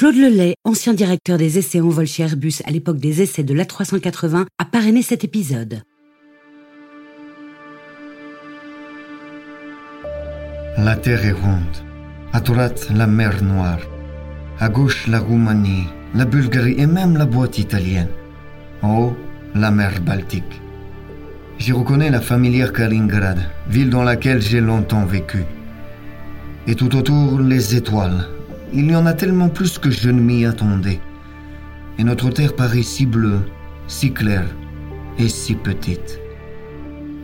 Claude Lelay, ancien directeur des essais en vol chez Airbus à l'époque des essais de l'A380, a parrainé cet épisode. La terre est ronde. À droite, la mer Noire. À gauche, la Roumanie, la Bulgarie et même la boîte italienne. En haut, la mer Baltique. J'y reconnais la familière Kaliningrad, ville dans laquelle j'ai longtemps vécu. Et tout autour, les étoiles. Il y en a tellement plus que je ne m'y attendais. Et notre terre paraît si bleue, si claire et si petite.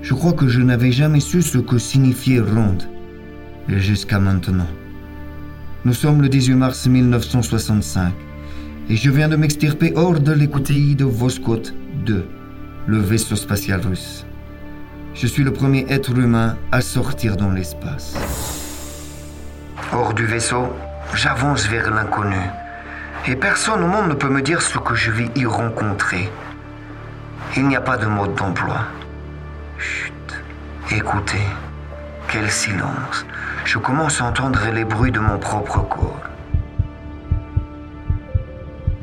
Je crois que je n'avais jamais su ce que signifiait ronde, jusqu'à maintenant. Nous sommes le 18 mars 1965 et je viens de m'extirper hors de l'écoutille de Voskot 2, le vaisseau spatial russe. Je suis le premier être humain à sortir dans l'espace. Hors du vaisseau, j'avance vers l'inconnu. Et personne au monde ne peut me dire ce que je vais y rencontrer. Il n'y a pas de mode d'emploi. Chut, écoutez, quel silence. Je commence à entendre les bruits de mon propre corps.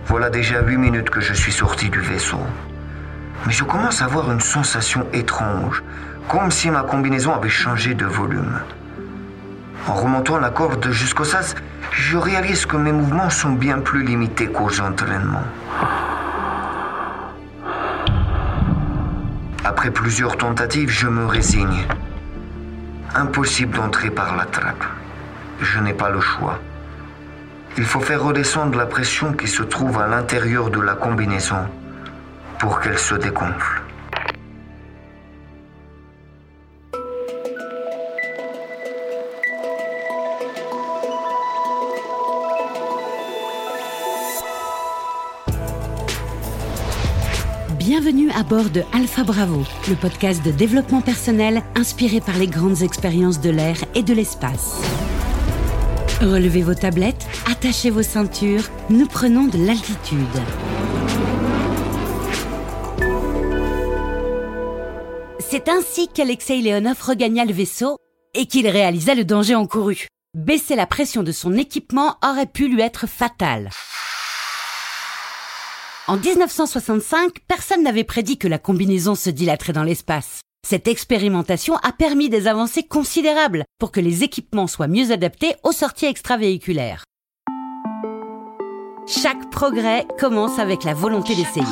Voilà déjà huit minutes que je suis sorti du vaisseau. Mais je commence à avoir une sensation étrange, comme si ma combinaison avait changé de volume. En remontant la corde jusqu'au sas, je réalise que mes mouvements sont bien plus limités qu'aux entraînements. Après plusieurs tentatives, je me résigne. Impossible d'entrer par la trappe. Je n'ai pas le choix. Il faut faire redescendre la pression qui se trouve à l'intérieur de la combinaison pour qu'elle se dégonfle. Bienvenue à bord de Alpha Bravo, le podcast de développement personnel inspiré par les grandes expériences de l'air et de l'espace. Relevez vos tablettes, attachez vos ceintures, nous prenons de l'altitude. C'est ainsi qu'Alexei Leonov regagna le vaisseau et qu'il réalisa le danger encouru. Baisser la pression de son équipement aurait pu lui être fatal. En 1965, personne n'avait prédit que la combinaison se dilaterait dans l'espace. Cette expérimentation a permis des avancées considérables pour que les équipements soient mieux adaptés aux sorties extravéhiculaires. Chaque progrès commence avec la volonté d'essayer.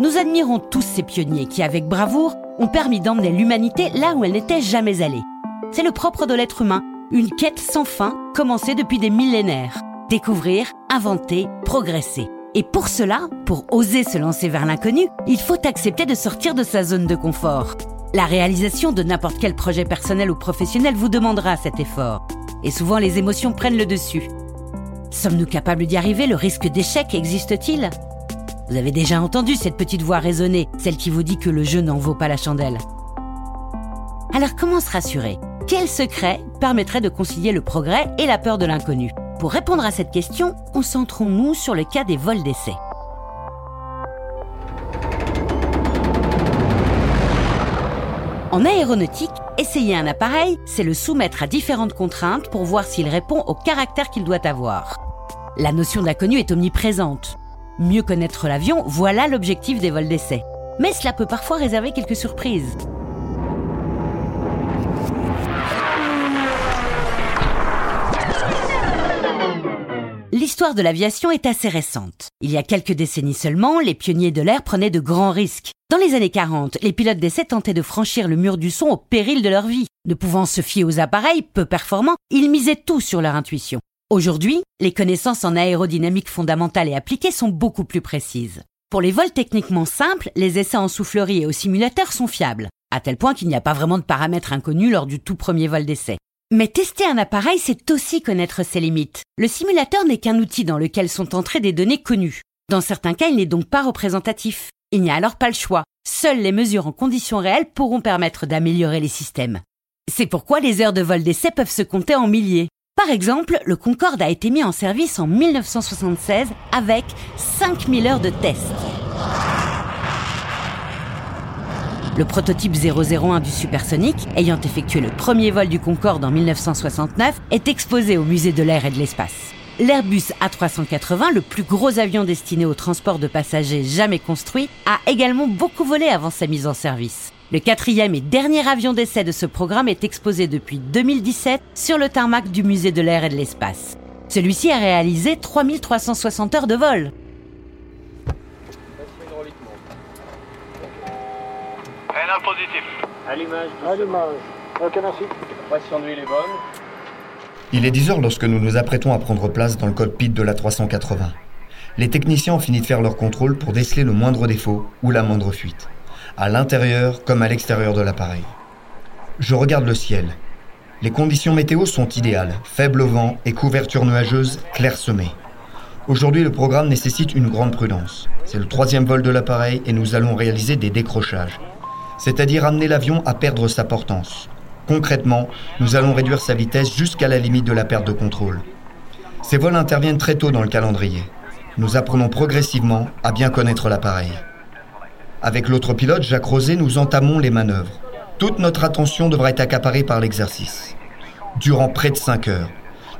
Nous admirons tous ces pionniers qui, avec bravoure, ont permis d'emmener l'humanité là où elle n'était jamais allée. C'est le propre de l'être humain, une quête sans fin commencée depuis des millénaires. Découvrir, inventer, progresser. Et pour cela, pour oser se lancer vers l'inconnu, il faut accepter de sortir de sa zone de confort. La réalisation de n'importe quel projet personnel ou professionnel vous demandera cet effort. Et souvent les émotions prennent le dessus. Sommes-nous capables d'y arriver? Le risque d'échec existe-t-il? Vous avez déjà entendu cette petite voix résonner, celle qui vous dit que le jeu n'en vaut pas la chandelle. Alors comment se rassurer? Quel secret permettrait de concilier le progrès et la peur de l'inconnu? Pour répondre à cette question, concentrons-nous sur le cas des vols d'essai. En aéronautique, essayer un appareil, c'est le soumettre à différentes contraintes pour voir s'il répond au caractère qu'il doit avoir. La notion d'inconnu est omniprésente. Mieux connaître l'avion, voilà l'objectif des vols d'essai. Mais cela peut parfois réserver quelques surprises. L'histoire de l'aviation est assez récente. Il y a quelques décennies seulement, les pionniers de l'air prenaient de grands risques. Dans les années 40, les pilotes d'essai tentaient de franchir le mur du son au péril de leur vie. Ne pouvant se fier aux appareils peu performants, ils misaient tout sur leur intuition. Aujourd'hui, les connaissances en aérodynamique fondamentale et appliquée sont beaucoup plus précises. Pour les vols techniquement simples, les essais en soufflerie et au simulateur sont fiables, à tel point qu'il n'y a pas vraiment de paramètres inconnus lors du tout premier vol d'essai. Mais tester un appareil, c'est aussi connaître ses limites. Le simulateur n'est qu'un outil dans lequel sont entrées des données connues. Dans certains cas, il n'est donc pas représentatif. Il n'y a alors pas le choix. Seules les mesures en conditions réelles pourront permettre d'améliorer les systèmes. C'est pourquoi les heures de vol d'essai peuvent se compter en milliers. Par exemple, le Concorde a été mis en service en 1976 avec 5000 heures de tests. Le prototype 001 du supersonique, ayant effectué le premier vol du Concorde en 1969, est exposé au musée de l'air et de l'espace. L'Airbus A380, le plus gros avion destiné au transport de passagers jamais construit, a également beaucoup volé avant sa mise en service. Le quatrième et dernier avion d'essai de ce programme est exposé depuis 2017 sur le tarmac du musée de l'air et de l'espace. Celui-ci a réalisé 3360 heures de vol. positif. Allumage. Allumage. Ok, merci. pression d'huile est bonne. Il est 10 heures lorsque nous nous apprêtons à prendre place dans le cockpit de la 380. Les techniciens ont fini de faire leur contrôle pour déceler le moindre défaut ou la moindre fuite, à l'intérieur comme à l'extérieur de l'appareil. Je regarde le ciel. Les conditions météo sont idéales, faible vent et couverture nuageuse clairsemée. Aujourd'hui, le programme nécessite une grande prudence. C'est le troisième vol de l'appareil et nous allons réaliser des décrochages, c'est-à-dire amener l'avion à perdre sa portance, Concrètement, nous allons réduire sa vitesse jusqu'à la limite de la perte de contrôle. Ces vols interviennent très tôt dans le calendrier. Nous apprenons progressivement à bien connaître l'appareil. Avec l'autre pilote, Jacques Rosé, nous entamons les manœuvres. Toute notre attention devra être accaparée par l'exercice. Durant près de 5 heures,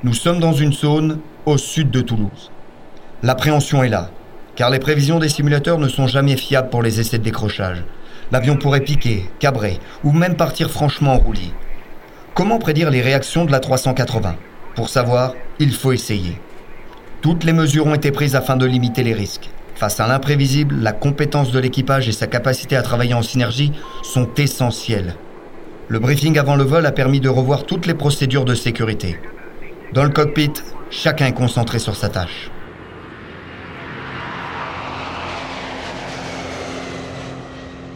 nous sommes dans une zone au sud de Toulouse. L'appréhension est là, car les prévisions des simulateurs ne sont jamais fiables pour les essais de décrochage. L'avion pourrait piquer, cabrer ou même partir franchement en roulis. Comment prédire les réactions de la 380 Pour savoir, il faut essayer. Toutes les mesures ont été prises afin de limiter les risques. Face à l'imprévisible, la compétence de l'équipage et sa capacité à travailler en synergie sont essentielles. Le briefing avant le vol a permis de revoir toutes les procédures de sécurité. Dans le cockpit, chacun est concentré sur sa tâche.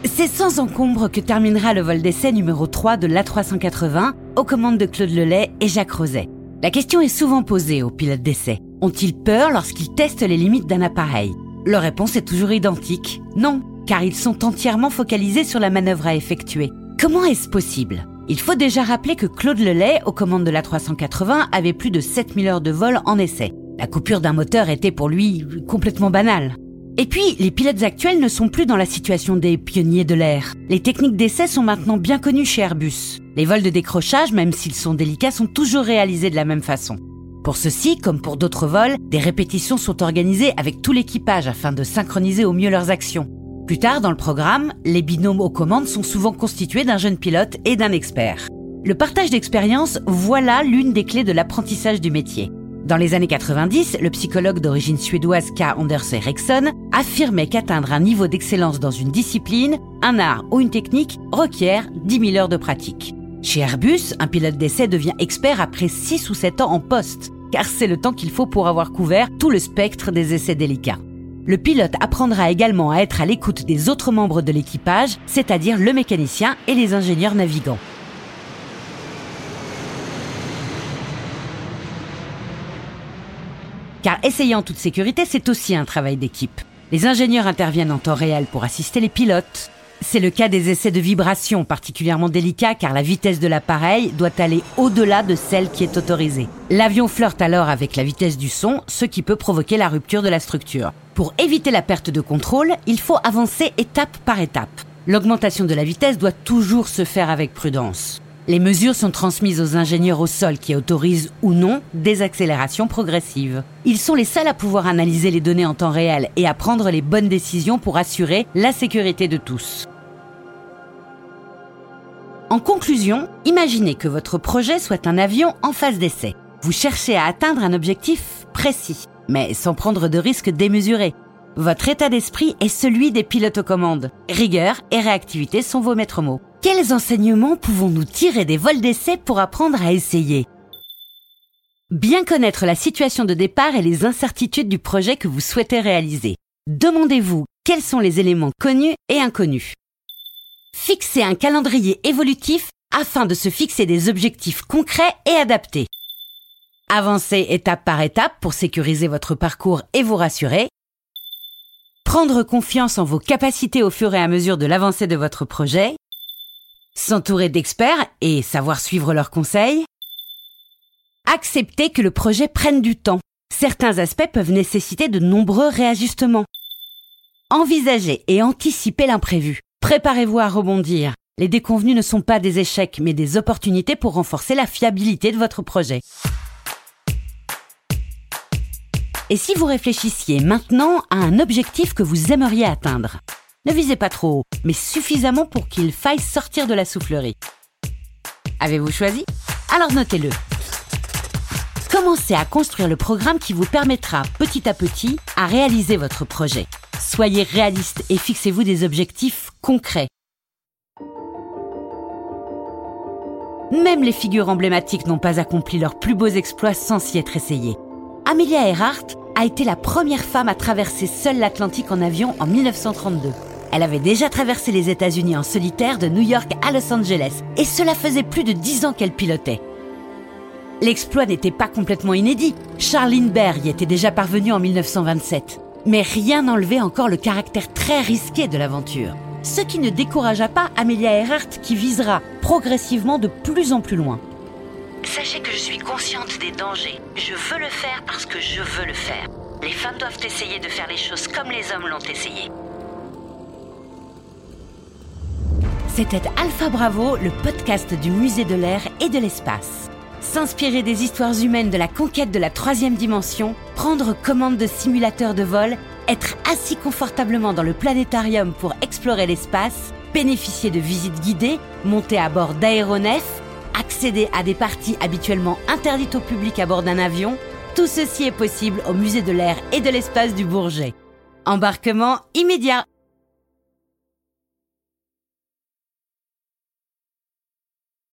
C'est sans encombre que terminera le vol d'essai numéro 3 de l'A380 aux commandes de Claude Lelay et Jacques Roset. La question est souvent posée aux pilotes d'essai. Ont-ils peur lorsqu'ils testent les limites d'un appareil? Leur réponse est toujours identique. Non, car ils sont entièrement focalisés sur la manœuvre à effectuer. Comment est-ce possible? Il faut déjà rappeler que Claude Lelay, aux commandes de l'A380, avait plus de 7000 heures de vol en essai. La coupure d'un moteur était pour lui complètement banale. Et puis, les pilotes actuels ne sont plus dans la situation des pionniers de l'air. Les techniques d'essai sont maintenant bien connues chez Airbus. Les vols de décrochage, même s'ils sont délicats, sont toujours réalisés de la même façon. Pour ceci, comme pour d'autres vols, des répétitions sont organisées avec tout l'équipage afin de synchroniser au mieux leurs actions. Plus tard dans le programme, les binômes aux commandes sont souvent constitués d'un jeune pilote et d'un expert. Le partage d'expérience, voilà l'une des clés de l'apprentissage du métier. Dans les années 90, le psychologue d'origine suédoise K. Anders Eriksson affirmait qu'atteindre un niveau d'excellence dans une discipline, un art ou une technique requiert 10 000 heures de pratique. Chez Airbus, un pilote d'essai devient expert après 6 ou 7 ans en poste, car c'est le temps qu'il faut pour avoir couvert tout le spectre des essais délicats. Le pilote apprendra également à être à l'écoute des autres membres de l'équipage, c'est-à-dire le mécanicien et les ingénieurs navigants. Car essayer en toute sécurité, c'est aussi un travail d'équipe. Les ingénieurs interviennent en temps réel pour assister les pilotes. C'est le cas des essais de vibration, particulièrement délicats car la vitesse de l'appareil doit aller au-delà de celle qui est autorisée. L'avion flirte alors avec la vitesse du son, ce qui peut provoquer la rupture de la structure. Pour éviter la perte de contrôle, il faut avancer étape par étape. L'augmentation de la vitesse doit toujours se faire avec prudence. Les mesures sont transmises aux ingénieurs au sol qui autorisent ou non des accélérations progressives. Ils sont les seuls à pouvoir analyser les données en temps réel et à prendre les bonnes décisions pour assurer la sécurité de tous. En conclusion, imaginez que votre projet soit un avion en phase d'essai. Vous cherchez à atteindre un objectif précis, mais sans prendre de risques démesurés. Votre état d'esprit est celui des pilotes aux commandes. Rigueur et réactivité sont vos maîtres mots. Quels enseignements pouvons-nous tirer des vols d'essai pour apprendre à essayer? Bien connaître la situation de départ et les incertitudes du projet que vous souhaitez réaliser. Demandez-vous quels sont les éléments connus et inconnus? Fixez un calendrier évolutif afin de se fixer des objectifs concrets et adaptés. Avancez étape par étape pour sécuriser votre parcours et vous rassurer. Prendre confiance en vos capacités au fur et à mesure de l'avancée de votre projet s'entourer d'experts et savoir suivre leurs conseils, accepter que le projet prenne du temps. Certains aspects peuvent nécessiter de nombreux réajustements. Envisager et anticiper l'imprévu. Préparez-vous à rebondir. Les déconvenus ne sont pas des échecs, mais des opportunités pour renforcer la fiabilité de votre projet. Et si vous réfléchissiez maintenant à un objectif que vous aimeriez atteindre? Ne visez pas trop haut, mais suffisamment pour qu'il faille sortir de la soufflerie. Avez-vous choisi? Alors notez-le. Commencez à construire le programme qui vous permettra petit à petit à réaliser votre projet. Soyez réaliste et fixez-vous des objectifs concrets. Même les figures emblématiques n'ont pas accompli leurs plus beaux exploits sans s'y être essayées. Amelia Earhart a été la première femme à traverser seule l'Atlantique en avion en 1932. Elle avait déjà traversé les États-Unis en solitaire de New York à Los Angeles, et cela faisait plus de dix ans qu'elle pilotait. L'exploit n'était pas complètement inédit. Charles Lindbergh y était déjà parvenu en 1927. Mais rien n'enlevait encore le caractère très risqué de l'aventure ce qui ne découragea pas Amelia Earhart qui visera progressivement de plus en plus loin. Sachez que je suis consciente des dangers. Je veux le faire parce que je veux le faire. Les femmes doivent essayer de faire les choses comme les hommes l'ont essayé. C'était Alpha Bravo, le podcast du musée de l'air et de l'espace. S'inspirer des histoires humaines de la conquête de la troisième dimension, prendre commande de simulateurs de vol être assis confortablement dans le planétarium pour explorer l'espace, bénéficier de visites guidées, monter à bord d'aéronefs, accéder à des parties habituellement interdites au public à bord d'un avion, tout ceci est possible au musée de l'air et de l'espace du Bourget. Embarquement immédiat